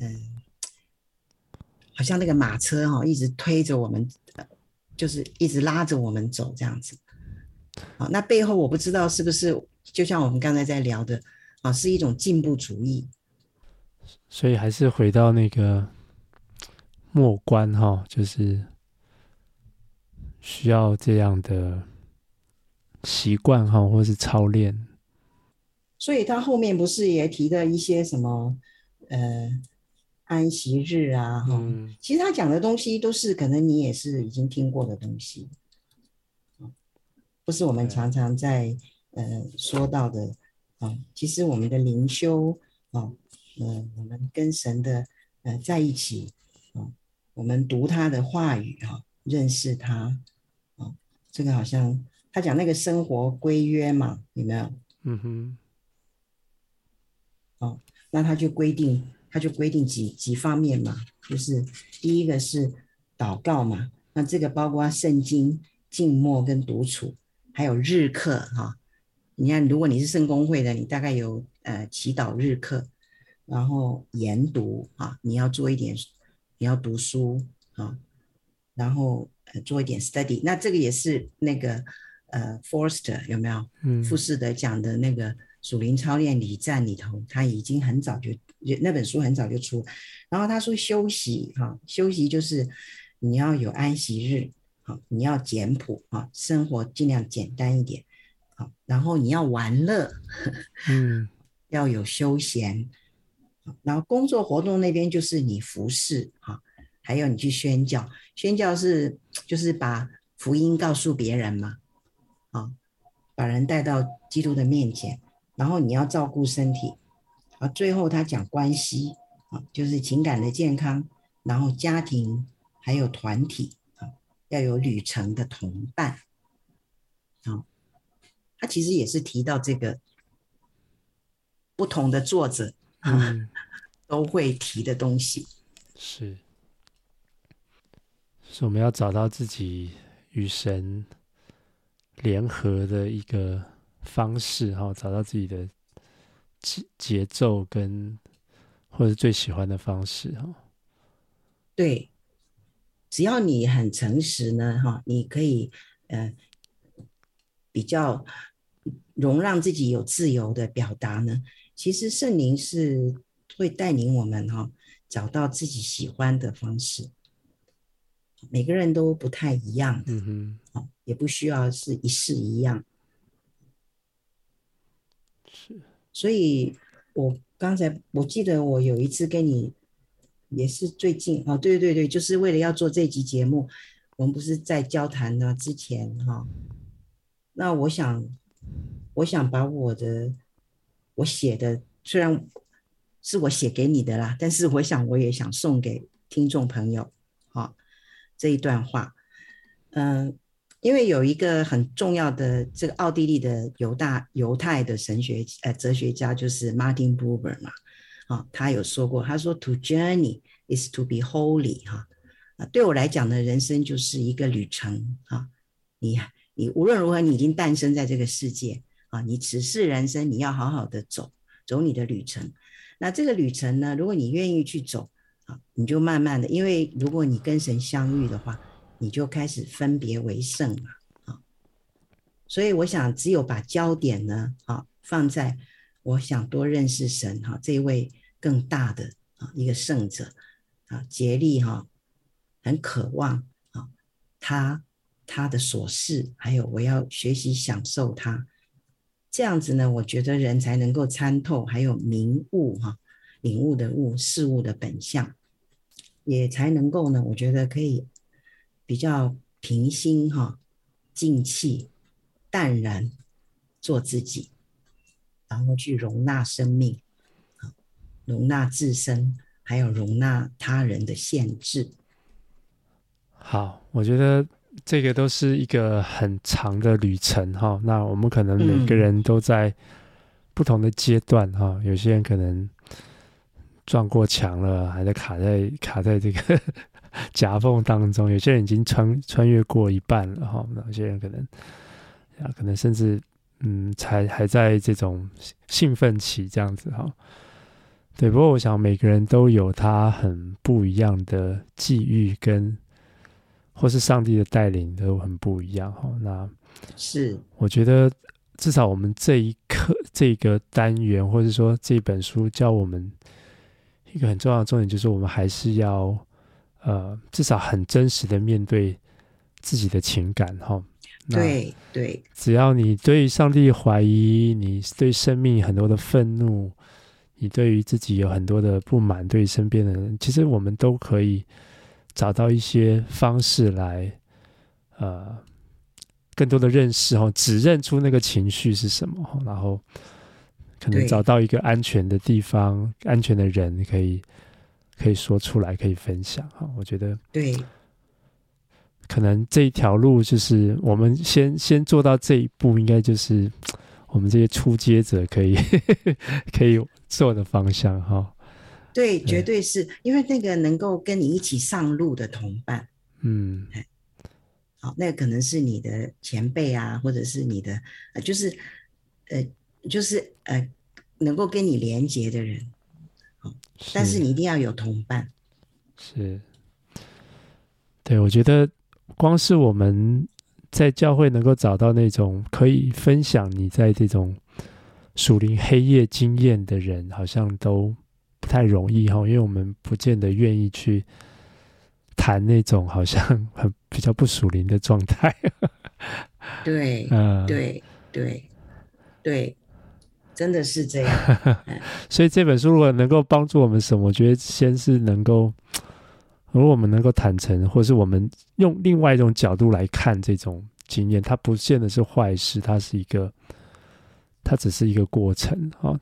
嗯，好像那个马车哈一直推着我们，就是一直拉着我们走这样子。好，那背后我不知道是不是就像我们刚才在聊的啊，是一种进步主义。所以还是回到那个末关哈，就是需要这样的习惯哈，或是操练。所以他后面不是也提的一些什么呃安息日啊哈，嗯、其实他讲的东西都是可能你也是已经听过的东西，不是我们常常在呃说到的啊。其实我们的灵修啊。嗯，我们跟神的呃在一起啊，我们读他的话语哈，认识他啊，这个好像他讲那个生活规约嘛，有没有？嗯哼。哦，那他就规定，他就规定几几方面嘛，就是第一个是祷告嘛，那这个包括圣经、静默跟独处，还有日课哈。你看，如果你是圣公会的，你大概有呃祈祷日课。然后研读啊，你要做一点，你要读书啊，然后呃做一点 study。那这个也是那个呃，Forster 有没有？嗯，富士德讲的那个属灵操练礼赞里头，他已经很早就那本书很早就出。然后他说休息哈，休息就是你要有安息日，好，你要简朴啊，生活尽量简单一点，好，然后你要玩乐，嗯，要有休闲。然后工作活动那边就是你服侍哈，还有你去宣教，宣教是就是把福音告诉别人嘛，啊，把人带到基督的面前，然后你要照顾身体，啊，最后他讲关系啊，就是情感的健康，然后家庭还有团体啊，要有旅程的同伴，啊，他其实也是提到这个不同的作者。嗯，都会提的东西是，是我们要找到自己与神联合的一个方式，哈，找到自己的节节奏跟或者最喜欢的方式，哈。对，只要你很诚实呢，哈，你可以呃比较容让自己有自由的表达呢。其实圣灵是会带领我们哈找到自己喜欢的方式。每个人都不太一样，嗯哼，也不需要是一式一样。是，所以我刚才我记得我有一次跟你也是最近哦，对对对，就是为了要做这集节目，我们不是在交谈呢之前哈，那我想我想把我的我写的虽然是我写给你的啦，但是我想我也想送给听众朋友，哈。这一段话，嗯、因为有一个很重要的这个奥地利的犹大犹太的神学呃哲学家，就是 Martin Buber 嘛，啊、他有说过，他说 To journey is to be holy 哈，啊，对我来讲呢，人生就是一个旅程啊，你你无论如何，你已经诞生在这个世界啊，你此世人生你要好好的走走你的旅程，那这个旅程呢，如果你愿意去走。啊，你就慢慢的，因为如果你跟神相遇的话，你就开始分别为圣嘛，啊，所以我想，只有把焦点呢，啊，放在我想多认识神哈，这位更大的啊一个圣者，啊，竭力哈，很渴望啊，他他的所事，还有我要学习享受他，这样子呢，我觉得人才能够参透，还有明悟哈。领悟的悟，事物的本相，也才能够呢。我觉得可以比较平心哈，静气，淡然做自己，然后去容纳生命，容纳自身，还有容纳他人的限制。好，我觉得这个都是一个很长的旅程哈。那我们可能每个人都在不同的阶段哈，有些人可能。撞过墙了，还在卡在卡在这个夹缝当中。有些人已经穿穿越过一半了哈，有些人可能啊，可能甚至嗯，才还在这种兴奋期这样子哈。对，不过我想每个人都有他很不一样的际遇，跟或是上帝的带领都很不一样哈。那是我觉得至少我们这一课这个单元，或者说这本书教我们。一个很重要的重点就是，我们还是要，呃，至少很真实的面对自己的情感，哈。对对。只要你对上帝怀疑，你对生命很多的愤怒，你对于自己有很多的不满，对身边的人，其实我们都可以找到一些方式来，呃，更多的认识，哈，指认出那个情绪是什么，然后。可能找到一个安全的地方，安全的人可以可以说出来，可以分享哈。我觉得对，可能这一条路就是我们先先做到这一步，应该就是 我们这些初阶者可以 可以做的方向哈。对，绝对是因为那个能够跟你一起上路的同伴，嗯，好，那个可能是你的前辈啊，或者是你的呃，就是呃。就是呃，能够跟你连接的人，但是你一定要有同伴。是，对，我觉得光是我们在教会能够找到那种可以分享你在这种属灵黑夜经验的人，好像都不太容易哈，因为我们不见得愿意去谈那种好像很 比较不属灵的状态。对，嗯，对，对，对。真的是这样，所以这本书如果能够帮助我们什么？我觉得先是能够，如果我们能够坦诚，或是我们用另外一种角度来看这种经验，它不见得是坏事，它是一个，它只是一个过程啊。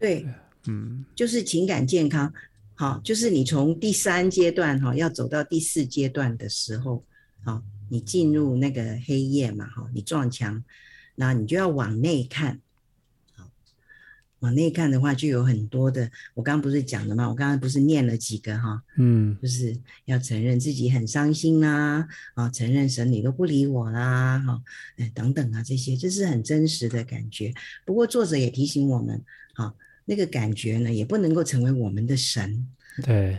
对，嗯，就是情感健康，好，就是你从第三阶段哈，要走到第四阶段的时候，好，你进入那个黑夜嘛，哈，你撞墙，那你就要往内看。往内看的话，就有很多的。我刚刚不是讲了吗？我刚刚不是念了几个哈，嗯，就是要承认自己很伤心啦，啊，承认神你都不理我啦，哈，哎，等等啊，这些这是很真实的感觉。不过作者也提醒我们，啊，那个感觉呢，也不能够成为我们的神。对，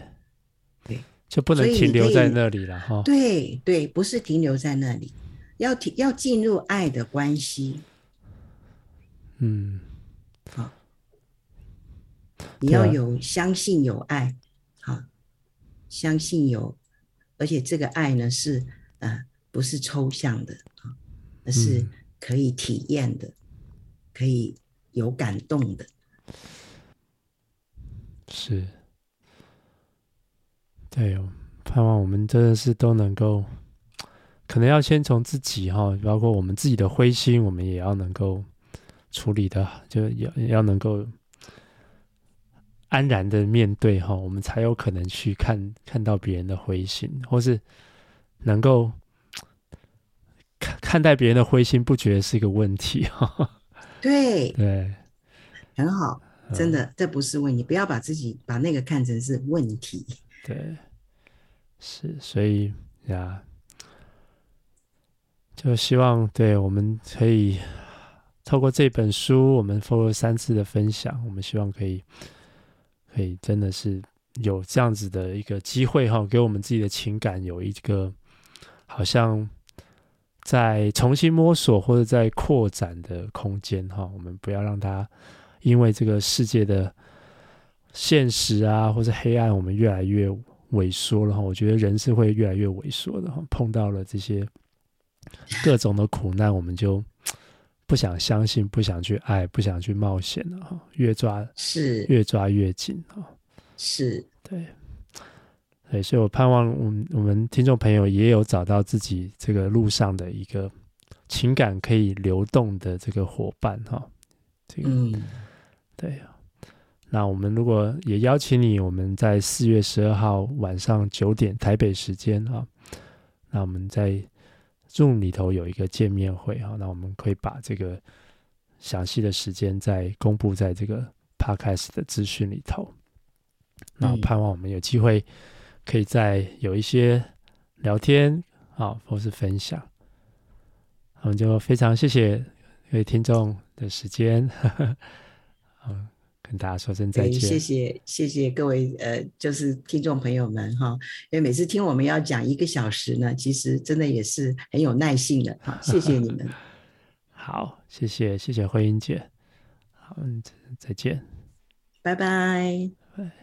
对，就不能停留在那里了哈。对对，不是停留在那里，要停要进入爱的关系。嗯。你要有相信有爱，好、啊，相信有，而且这个爱呢是呃不是抽象的啊，而是可以体验的，嗯、可以有感动的，是，对哦，盼望我们真的是都能够，可能要先从自己哈，包括我们自己的灰心，我们也要能够处理的，就要要能够。安然的面对哈，我们才有可能去看看到别人的灰心，或是能够看看待别人的灰心，不觉得是一个问题哈。对 对，很好，真的，嗯，这不是问题，不要把自己把那个看成是问题。对，是，所以呀，就希望对我们可以透过这本书，我们做了三次的分享，我们希望可以。可以真的是有这样子的一个机会哈，给我们自己的情感有一个好像在重新摸索或者在扩展的空间哈。我们不要让它因为这个世界的现实啊，或者黑暗，我们越来越萎缩了哈。我觉得人是会越来越萎缩的哈。碰到了这些各种的苦难，我们就。不想相信，不想去爱，不想去冒险了哈，越抓是。越抓越紧哈，是。对，对，所以我盼望我们我们听众朋友也有找到自己这个路上的一个情感可以流动的这个伙伴哈，这个嗯，对，那我们如果也邀请你，我们在四月十二号晚上九点台北时间哈，那我们在。Zoom 里头有一个见面会哈，那我们可以把这个详细的时间再公布在这个 Podcast 的资讯里头。那我盼望我们有机会可以再有一些聊天啊，或是分享。我们就非常谢谢各位听众的时间。嗯。跟大家说声再见。谢谢谢谢各位呃，就是听众朋友们哈，因为每次听我们要讲一个小时呢，其实真的也是很有耐性的哈，谢谢你们。好，谢谢谢谢慧英姐，好，再见，拜拜。拜。